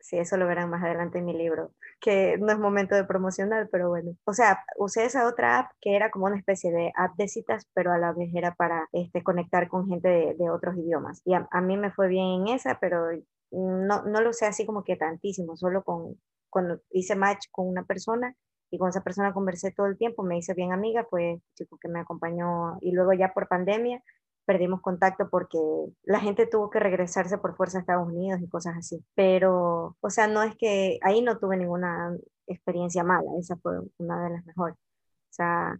Sí, eso lo verán más adelante en mi libro, que no es momento de promocionar, pero bueno. O sea, usé esa otra app que era como una especie de app de citas, pero a la vez era para este, conectar con gente de, de otros idiomas. Y a, a, mí me fue bien en esa, pero no, no lo usé así como que tantísimo, solo con, cuando hice match con una persona y con esa persona conversé todo el tiempo, me hice bien amiga, pues chico que me acompañó y luego ya por pandemia perdimos contacto porque la gente tuvo que regresarse por fuerza a Estados Unidos y cosas así. Pero, o sea, no es que ahí no tuve ninguna experiencia mala, esa fue una de las mejores. O sea,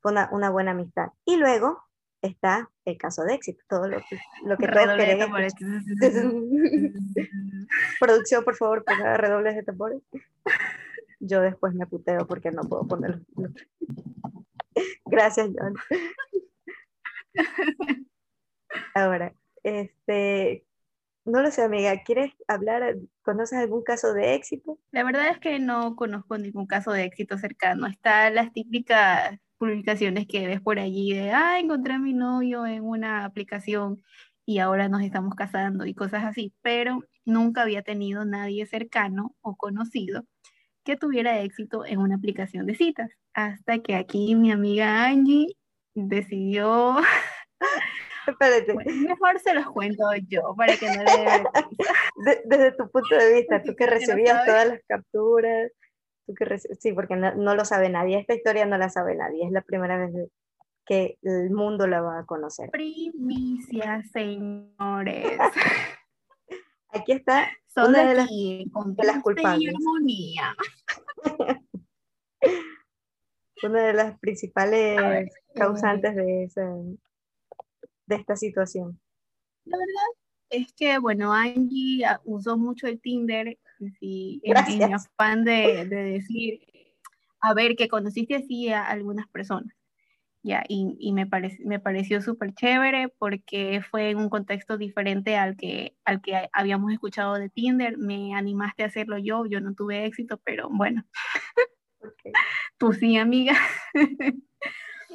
fue una, una buena amistad. Y luego está el caso de éxito, todo lo que, lo que *laughs* todos queremos. *laughs* Producción, por favor, ponga redobles de tambores. *laughs* Yo después me puteo porque no puedo ponerlo. *laughs* Gracias, John. *laughs* Ahora, este, no lo sé, amiga, ¿quieres hablar? ¿Conoces algún caso de éxito? La verdad es que no conozco ningún caso de éxito cercano. Están las típicas publicaciones que ves por allí de, ah, encontré a mi novio en una aplicación y ahora nos estamos casando y cosas así, pero nunca había tenido nadie cercano o conocido que tuviera éxito en una aplicación de citas, hasta que aquí mi amiga Angie decidió... *laughs* Espérate. mejor se los cuento yo para que no le... *laughs* desde tu punto de vista, tú que recibías todas las capturas, tú que sí, porque no, no, lo sabe nadie, esta historia no la sabe nadie, es la primera vez que el mundo la va a conocer. Primicia, señores. *laughs* Aquí está una de las, de las culpables. *laughs* una de las principales causantes de, esa, de esta situación. La verdad es que, bueno, Angie usó mucho el Tinder y en, afán de, de, decir, a ver, que conociste así a algunas personas. Ya, y, y me, me pareció súper chévere porque fue en un contexto diferente al que, al que habíamos escuchado de Tinder. Me animaste a hacerlo yo, yo no tuve éxito, pero bueno. Tú sí, amiga.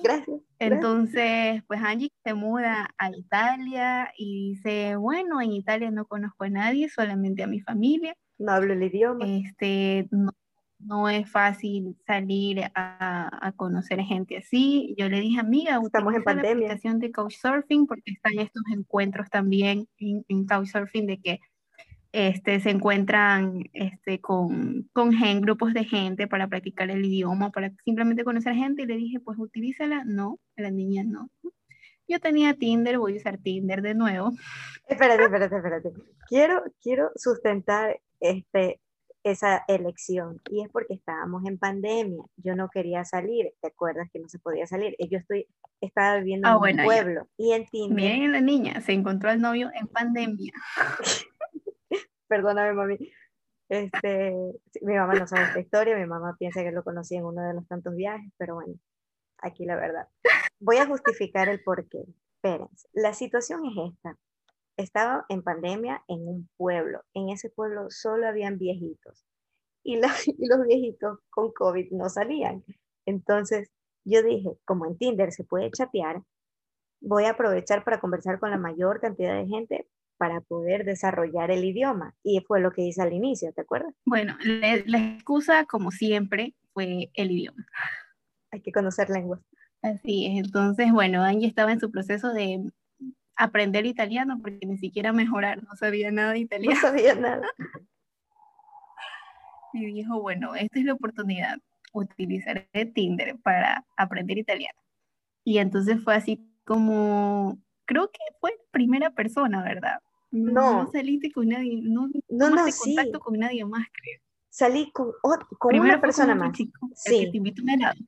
Gracias. Entonces, pues Angie se muda a Italia y dice, bueno, en Italia no conozco a nadie, solamente a mi familia. No hablo el idioma. Este, no, no es fácil salir a, a, conocer gente así. Yo le dije, amiga, estamos en pandemia. la aplicación de Couchsurfing porque están estos encuentros también en, en Couchsurfing de que este, se encuentran este, con, con gen, grupos de gente para practicar el idioma, para simplemente conocer gente. Y le dije, pues utilízala. No, la niña no. Yo tenía Tinder, voy a usar Tinder de nuevo. Espérate, espérate, espérate. Quiero, quiero sustentar este, esa elección y es porque estábamos en pandemia, yo no quería salir, ¿te acuerdas que no se podía salir? Yo estoy, estaba viviendo ah, en bueno, un pueblo ya. y en Tinder... Miren la niña, se encontró al novio en pandemia. *laughs* Perdóname, mami. Este, mi mamá no sabe esta historia, mi mamá piensa que lo conocí en uno de los tantos viajes, pero bueno, aquí la verdad. Voy a justificar el porqué. Espérense, la situación es esta estaba en pandemia en un pueblo. En ese pueblo solo habían viejitos y, la, *laughs* y, los viejitos con COVID no salían. Entonces yo dije, como en Tinder se puede chatear, voy a aprovechar para conversar con la mayor cantidad de gente para poder desarrollar el idioma. Y fue lo que hice al inicio, ¿te acuerdas? Bueno, la, la excusa, como siempre, fue el idioma. Hay que conocer lenguas. Así es, entonces, bueno, Angie estaba en su proceso de aprender italiano porque ni siquiera mejorar, no sabía nada de italiano. No sabía nada. *laughs* Y dijo, bueno, esta es la oportunidad, utilizaré Tinder para aprender italiano. Y entonces fue así como, creo que fue primera persona, ¿verdad? No. No saliste con nadie, no, no, no contacto sí. con nadie más, creo salí con, oh, con una persona más. Chico, sí. Que te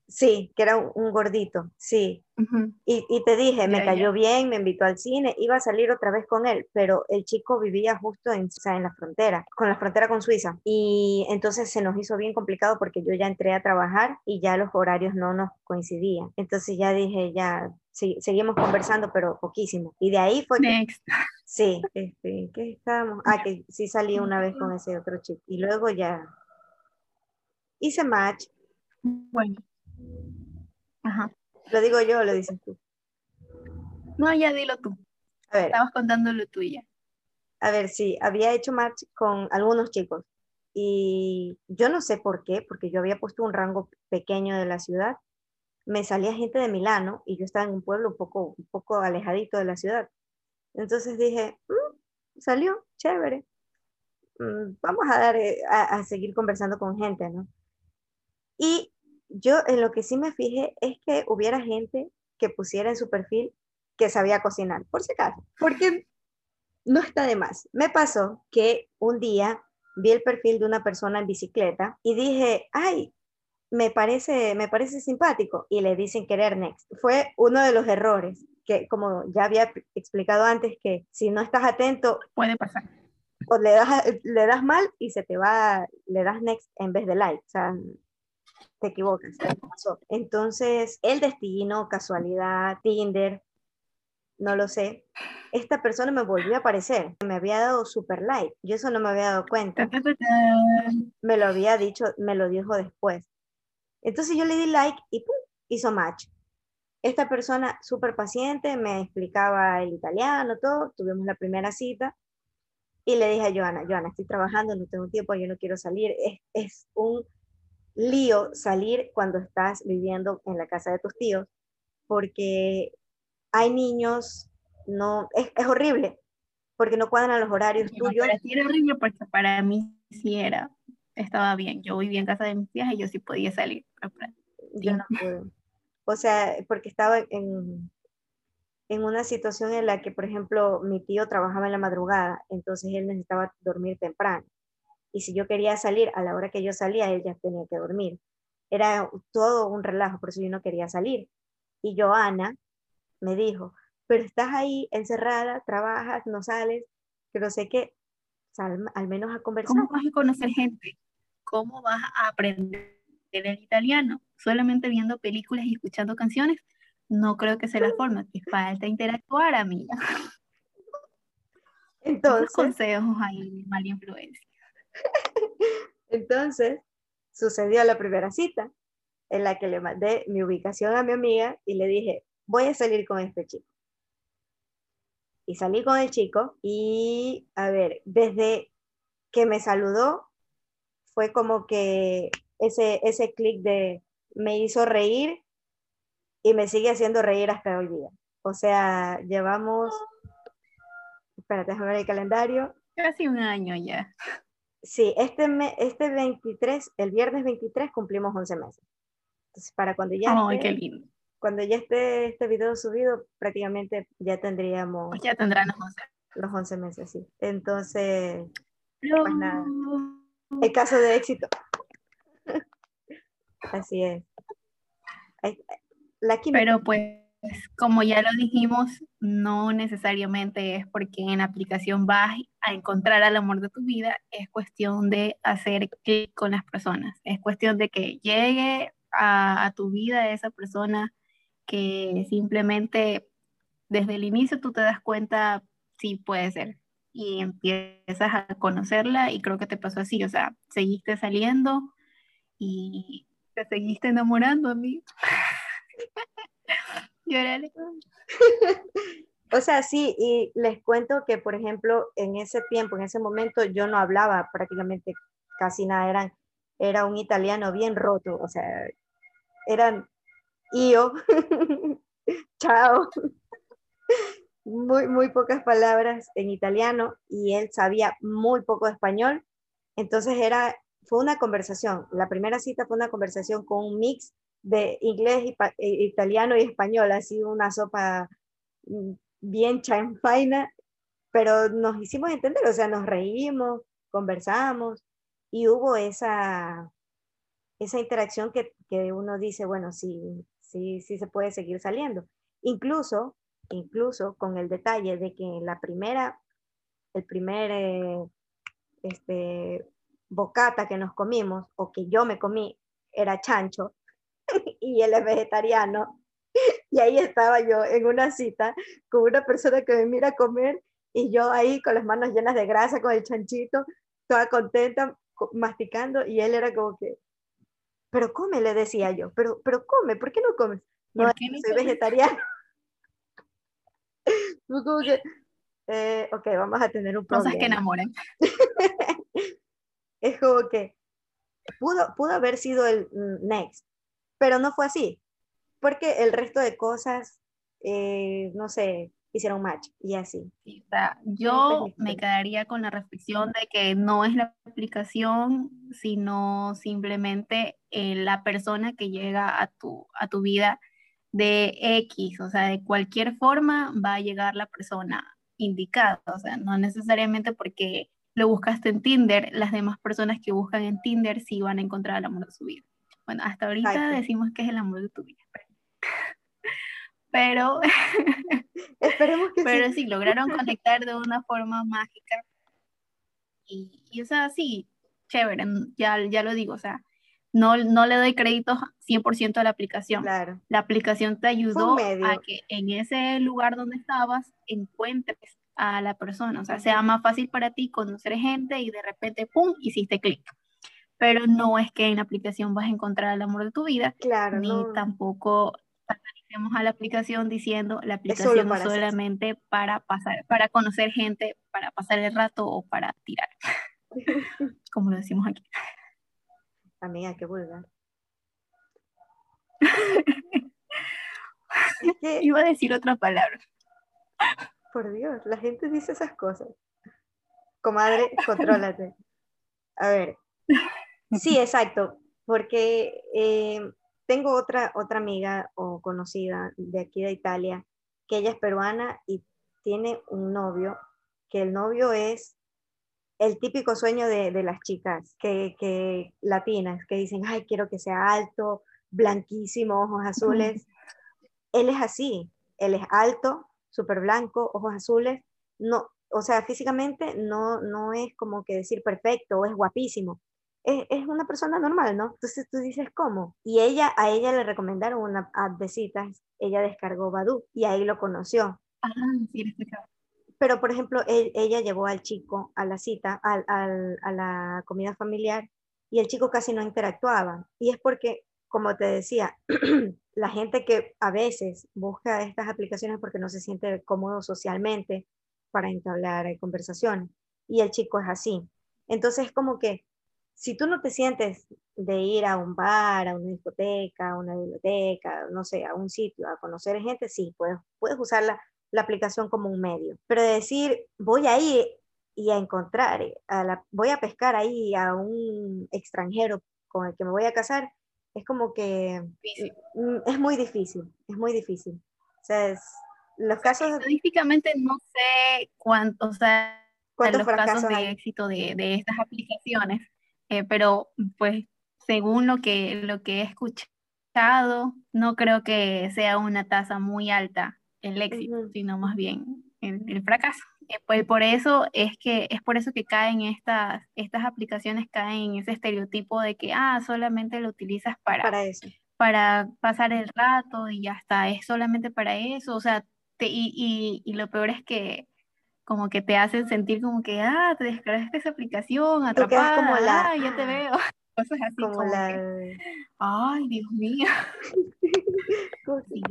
sí, que era un, un gordito, sí. Uh -huh. y, y, te dije, me cayó bien, me invitó al cine, iba a salir otra vez con él, pero el chico vivía justo en, o sea, en la frontera, con la frontera con Suiza. Y entonces se nos hizo bien complicado porque yo ya entré a trabajar y ya los horarios no nos coincidían. Entonces ya dije, ya, sí, seguimos conversando, pero poquísimo. Y de ahí fue que, *laughs* Sí, este, ¿qué estábamos? Ah, que sí salí una vez con ese otro chico. Y luego ya hice match. Bueno. Ajá. ¿Lo digo yo o lo dices tú? No, ya dilo tú. A ver. Estabas contando lo tuyo. A ver, sí, había hecho match con algunos chicos. Y yo no sé por qué, porque yo había puesto un rango pequeño de la ciudad. Me salía gente de Milano y yo estaba en un pueblo un poco, un poco alejadito de la ciudad. Entonces dije, mm, salió, chévere. Mm, vamos a, dar, eh, a, seguir conversando con gente, ¿no? Y yo en lo que sí me fijé es que hubiera gente que pusiera en su perfil que sabía cocinar, por si acaso, porque no está de más. Me pasó que un día vi el perfil de una persona en bicicleta y dije, ay, me parece, me parece simpático y le dicen querer next. Fue uno de los errores que, como ya había explicado antes, que si no estás atento, puede pasar. O le das, le das mal y se te va, le das next en vez de like. O sea, te equivocas. Entonces, el destino, casualidad, Tinder, no lo sé. Esta persona me volvió a aparecer, me había dado super like, yo eso no me había dado cuenta. Me lo había dicho, me lo dijo después. Entonces yo le di like y ¡pum! hizo match. Esta persona súper paciente me explicaba el italiano, todo, tuvimos la primera cita y le dije a Joana, Joana, estoy trabajando, no tengo tiempo, yo no quiero salir, es, es un lío salir cuando estás viviendo en la casa de tus tíos, porque hay niños, no, es, es horrible, porque no cuadran los horarios tuyos. Para ti era horrible porque para mí sí era, estaba bien. Yo vivía en casa de mis tías y yo sí podía salir. Yo no pude. O sea, porque estaba en, en una situación en la que, por ejemplo, mi tío trabajaba en la madrugada, entonces él necesitaba dormir temprano. Y si yo quería salir a la hora que yo salía, él ya tenía que dormir. Era todo un relajo, por eso yo no quería salir. Y Joana, me dijo, pero estás ahí encerrada, trabajas, no sales, que no sé qué, al, menos a conversar. ¿Cómo vas a conocer gente? ¿Cómo vas a aprender el italiano? Solamente viendo películas y escuchando canciones, no creo que sea la forma, falta interactuar, amiga. *laughs* Entonces, consejos ahí, mala influencia. *laughs* Entonces, sucedió la primera cita en la que le mandé mi ubicación a mi amiga y le dije, voy a salir con este chico. Y salí con el chico y, a ver, desde que me saludó, fue como que ese, ese clic de me hizo reír y me sigue haciendo reír hasta hoy día. O sea, llevamos, espérate, déjame ver el calendario. Casi un año ya. Sí, este, este 23, el viernes 23 cumplimos 11 meses. Entonces, para cuando ya... ¡Ay, qué lindo! cuando ya esté este video subido, prácticamente ya tendríamos... Pues ya tendrán los 11. Los 11 meses, sí. Entonces, pues nada. El caso de éxito. *laughs* Así es. Pero pues, como ya lo dijimos, no necesariamente es porque en la aplicación vas a encontrar al amor de tu vida, es cuestión de hacer clic con las personas, es cuestión de que llegue a, a tu vida esa persona que simplemente desde el inicio tú te das cuenta, sí puede ser, y empiezas a conocerla y creo que te pasó así, o sea, seguiste saliendo y te seguiste enamorando a mí. Llórale. o sea, sí, y les cuento que, por ejemplo, en ese tiempo, en ese momento, yo no hablaba prácticamente casi nada, eran, era un italiano bien roto, o sea, eran yo, *laughs* chao. Muy, muy pocas palabras en italiano y él sabía muy poco español. Entonces era, fue una conversación. La primera cita fue una conversación con un mix de inglés, e, italiano y español. Sido una sopa mm, bien *laughs* champaina, pero nos hicimos entender, o sea, nos reímos, conversamos y hubo esa, esa interacción que, que uno dice, bueno, sí, sí, sí se puede seguir saliendo. Incluso, incluso con el detalle de que la primera, el primer eh, este, bocata que nos comimos o que yo me comí era chancho *laughs* y él es vegetariano. Y ahí estaba yo en una cita con una persona que me mira comer y yo ahí con las manos llenas de grasa, con el chanchito, toda contenta, masticando, y él era como que, pero come, le decía yo, pero, pero come, ¿por qué no comes? No, soy vegetariano. *laughs* como que, eh, ok, vamos a tener un problema. Cosas que enamoren. *laughs* es como que pudo, pudo haber sido el mm, next, pero no fue así, porque el resto de cosas, eh, no sé, hicieron match y así. yo me quedaría con la reflexión de que no es la aplicación, sino simplemente eh, la persona que llega a tu, a tu vida de X, o sea, de cualquier forma va a llegar la persona indicada, o sea, no necesariamente porque lo buscaste en Tinder, las demás personas que buscan en Tinder sí van a encontrar el amor de su vida. Bueno, hasta ahorita decimos que es el amor de tu vida. Pero, *laughs* *laughs* Esperemos que pero sí. lograron conectar de una forma mágica. Y, y, o sea, sí, chévere, ya, ya lo digo, o sea, no, no le doy créditos 100% a la aplicación. Claro. La aplicación te ayudó a que en ese lugar donde estabas encuentres a la persona, o sea, sea más fácil para ti conocer gente y de repente, ¡pum!, hiciste clic. Pero no es que en la aplicación vas a encontrar el amor de tu vida, claro, ni tampoco satanicemos a la aplicación diciendo la aplicación no solamente para pasar, para conocer gente, para pasar el rato o para tirar, *laughs* como lo decimos aquí. Amiga, qué vulgar. *laughs* Iba a decir otra palabra. Por Dios, la gente dice esas cosas. Comadre, *laughs* contrólate. A ver. Sí, *laughs* exacto. Porque eh, tengo otra, otra amiga o conocida de aquí de Italia, que ella es peruana y tiene un novio, que el novio es el típico sueño de, las chicas que, que, latinas, que dicen, ay, quiero que sea alto, blanquísimo, ojos azules. *laughs* Él es así, él es alto, súper blanco, ojos azules, no, o sea, físicamente no, no es como que decir perfecto o es guapísimo. Es, es, una persona normal, ¿no? Entonces tú dices, ¿cómo? Y ella, a ella le recomendaron una app de citas, ella descargó Badu y ahí lo conoció. Ah, sí, pero, por ejemplo, ella llevó al chico a la cita, al, a la comida familiar, y el chico casi no interactuaba. Y es porque, como te decía, *clears throat* la gente que a veces busca estas aplicaciones porque no se siente cómodo socialmente para entablar conversación. Y el chico es así. Entonces, como que si tú no te sientes de ir a un bar, a una discoteca, a una biblioteca, no sé, a un sitio, a conocer gente, sí, puedes, puedes usarla la aplicación como un medio. Pero decir, voy ahí y a encontrar, a la, voy a pescar ahí a un extranjero con el que me voy a casar, es como que mm, es muy difícil, es muy difícil. O sea, los casos... Estadísticamente no sé cuántos, o sea, los casos de éxito de, de, estas aplicaciones, eh, pero pues según lo que, lo que he escuchado, no creo que sea una tasa muy alta el éxito, sino más bien el, fracaso. Eh, pues por eso es que es por eso que caen estas estas aplicaciones caen en ese estereotipo de que ah solamente lo utilizas para para eso. para pasar el rato y ya está es solamente para eso. O sea te, y, y, y, lo peor es que como que te hacen sentir como que ah te descargaste esa aplicación atrapada como la, ah, ya te *laughs* veo cosas así como, la ay Dios mío *laughs*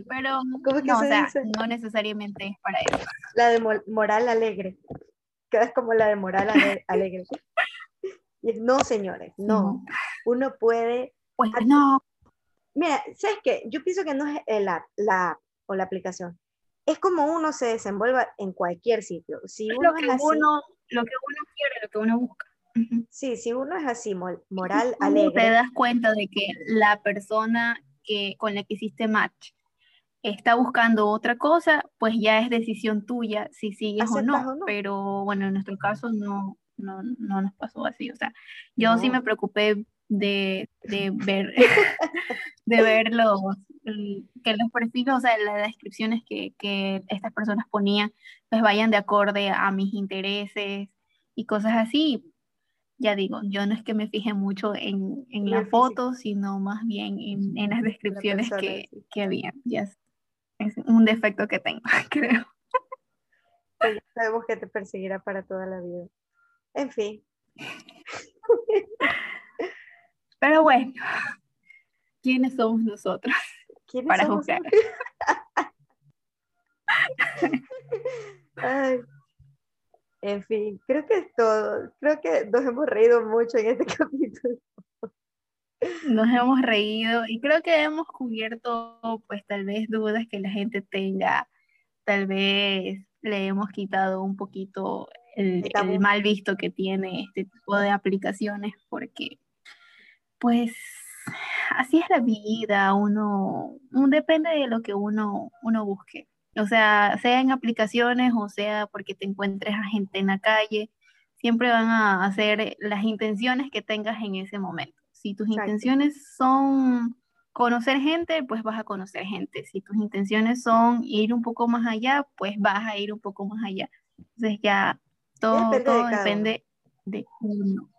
pero no, o sea, no necesariamente es para eso. La de moral alegre. Quedas como la de moral *laughs* alegre. Y es, no, señores, no. Uno puede... Pues no. Mira, ¿sabes qué? Yo pienso que no es la, la o la aplicación. Es como uno se desenvuelva en cualquier sitio. Si uno lo, que uno, lo que uno quiere, lo que uno busca. Sí, si uno es así, moral alegre. Te das cuenta de que la persona que, con la que hiciste match está buscando otra cosa, pues ya es decisión tuya si sigues o no. Pero bueno, en nuestro caso no, no, no nos pasó así. O sea, yo sí me preocupé de, de ver, *laughs* de ver los, que los perfiles, o sea, las descripciones que, que estas personas ponían, pues vayan de acorde a mis intereses y cosas así ya digo, yo no es que me fije mucho en, en la foto, sino más bien en, en las descripciones que, que había. Es, un defecto que tengo, *laughs* creo. Pero ya sabemos que te perseguirá para toda la vida. En fin. Pero bueno, ¿quiénes somos nosotros para juzgar? *laughs* Ay. En fin, creo que es todo. Creo que nos hemos reído mucho en este *laughs* capítulo. Nos hemos reído y creo que hemos cubierto, pues tal vez dudas que la gente tenga. Tal vez le hemos quitado un poquito el, el mal visto que tiene este tipo de aplicaciones, porque pues así es la vida, uno, depende de lo que uno, uno busque. O sea, sea en aplicaciones o sea porque te encuentres a gente en la calle, siempre van a hacer las intenciones que tengas en ese momento. Si tus intenciones son conocer gente, pues vas a conocer gente. Si tus intenciones son ir un poco más allá, pues vas a ir un poco más allá. Entonces ya todo depende, de, uno.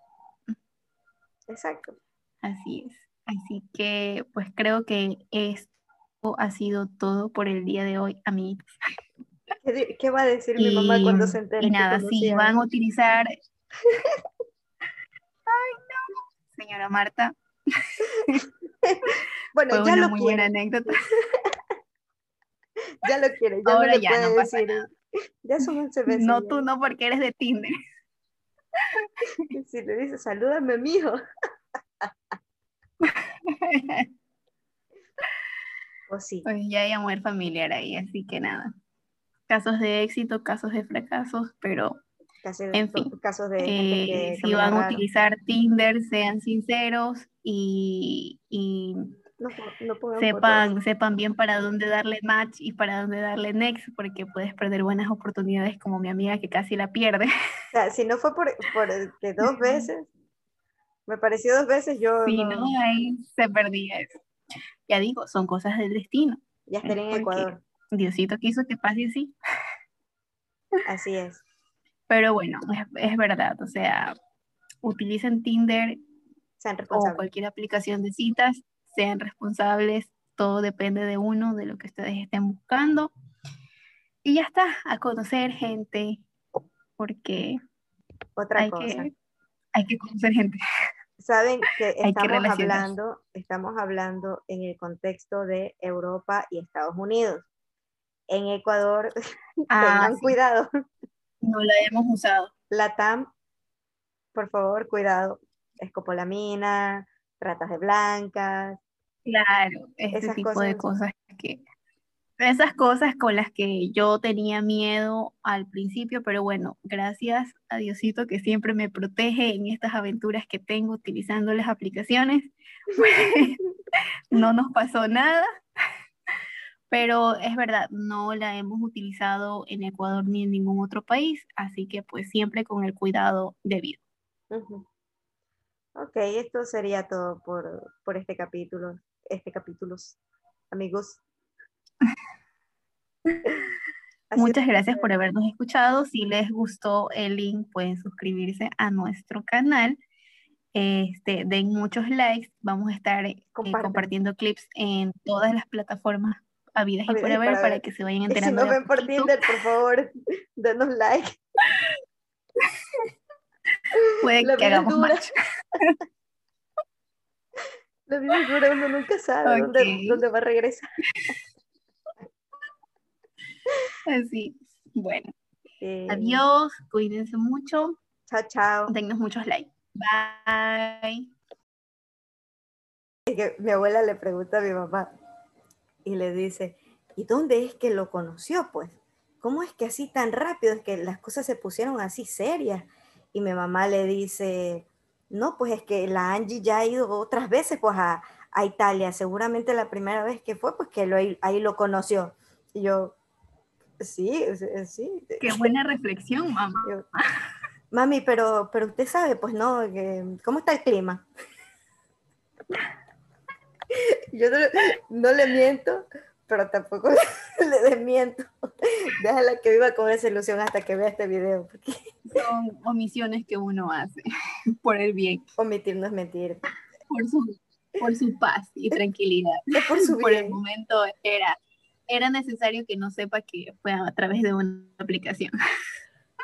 Exacto. Así es. Así que pues creo que esto ha sido todo por el día de hoy, amigos. ¿Qué, va a decir mi mamá cuando se entere? Y nada, si van a utilizar... *laughs* Ay, no, señora Marta. *laughs* bueno, Fue ya una lo muy buena anécdota. *laughs* ya lo quiere, ya Ahora ya no pasa Nada. Ya son 11 veces. No, tú no, porque eres de Tinder. si le dices, salúdame, mijo. Pues sí. Pues ya hay amor familiar ahí, así que nada. Casos de éxito, casos de fracasos, pero en fin, casos de eh, si van a utilizar Tinder, sean sinceros y, sepan, sepan bien para dónde darle match y para dónde darle next, porque puedes perder buenas oportunidades como mi amiga que casi la pierde. O sea, si no fue por, por que dos *laughs* veces, me pareció dos veces, yo... Sí, no, ahí se perdía eso. Ya digo, son cosas del destino. Ya estaré en Ecuador. Diosito quiso que pase así. Así es. Pero bueno, es, verdad, o sea, utilicen Tinder o cualquier aplicación de citas, sean responsables, todo depende de uno, de lo que ustedes estén buscando. Y ya está, a conocer gente, porque Otra cosa. Que, hay que conocer gente. *laughs* Saben que *laughs* estamos hablando, estamos hablando en el contexto de Europa y Estados Unidos. En Ecuador, *laughs* ah, tengan cuidado. No la hemos usado. La TAM, por favor, cuidado. Escopolamina, tratas de blancas. Claro, ese tipo de cosas que esas cosas con las que yo tenía miedo al principio, pero bueno, gracias a Diosito que siempre me protege en estas aventuras que tengo utilizando las aplicaciones. *laughs* Pues, no nos pasó nada, *laughs* pero es verdad, no la hemos utilizado en Ecuador ni en ningún otro país, así que pues siempre con el cuidado debido. Ok, esto sería todo por, por este capítulo, este capítulo, amigos. *laughs* Muchas gracias por habernos escuchado. Si les gustó el link, pueden suscribirse a nuestro canal. Este, den muchos likes. Vamos a estar eh, compartiendo clips en todas las plataformas habidas y por haber para, que se vayan enterando. si no ven por Tinder, por favor, *laughs* denos like. *laughs* Puede que hagamos match. La vida dura, uno nunca sabe dónde, dónde va a regresar. *laughs* Así. Bueno. Adiós, cuídense mucho. Chao, chao. Dennos muchos likes. Bye. mi abuela le pregunta a mi mamá y le dice, ¿y dónde es que lo conoció? Pues, ¿cómo es que así tan rápido? Es que las cosas se pusieron así serias. Y mi mamá le dice, no, pues es que la Angie ya ha ido otras veces pues a, Italia. Seguramente la primera vez que fue, pues que lo, ahí lo conoció. Y yo, Sí, sí. Qué buena reflexión, mamá. *laughs* Mami, pero, pero usted sabe, pues no, ¿cómo está el clima? *laughs* Yo no, le miento, pero tampoco *laughs* le desmiento. Déjala que viva con esa ilusión hasta que vea este video. Son omisiones que uno hace por el bien. Omitir no es mentir. Por su, por su paz y tranquilidad. por su bien. Por el momento era era necesario que no sepa que fue a través de una aplicación.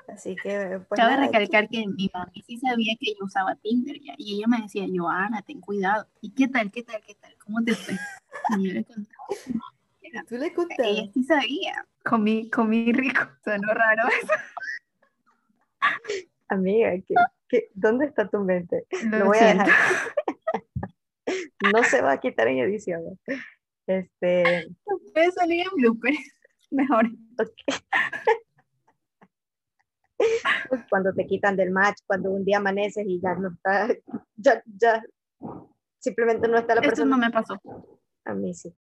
Así que, pues. Cabe recalcar que mi mami sí sabía que yo usaba Tinder ya, y ella me decía, Joana, ten cuidado. ¿Y qué tal, qué tal, qué tal? ¿Cómo te fue? Y yo le contaba. ¿Tú le contabas? Ella sí sabía. Comí, comí rico. Sonó raro eso. Amiga, ¿qué, qué, dónde está tu mente? Lo, voy a dejar. *laughs* no se va a quitar en edición. Este, Puede salir en blooper. *laughs* Mejor. ok. cuando te quitan del match, cuando un día amaneces y ya no está, ya, ya, simplemente no está la Esto persona. no me pasó. A mí sí.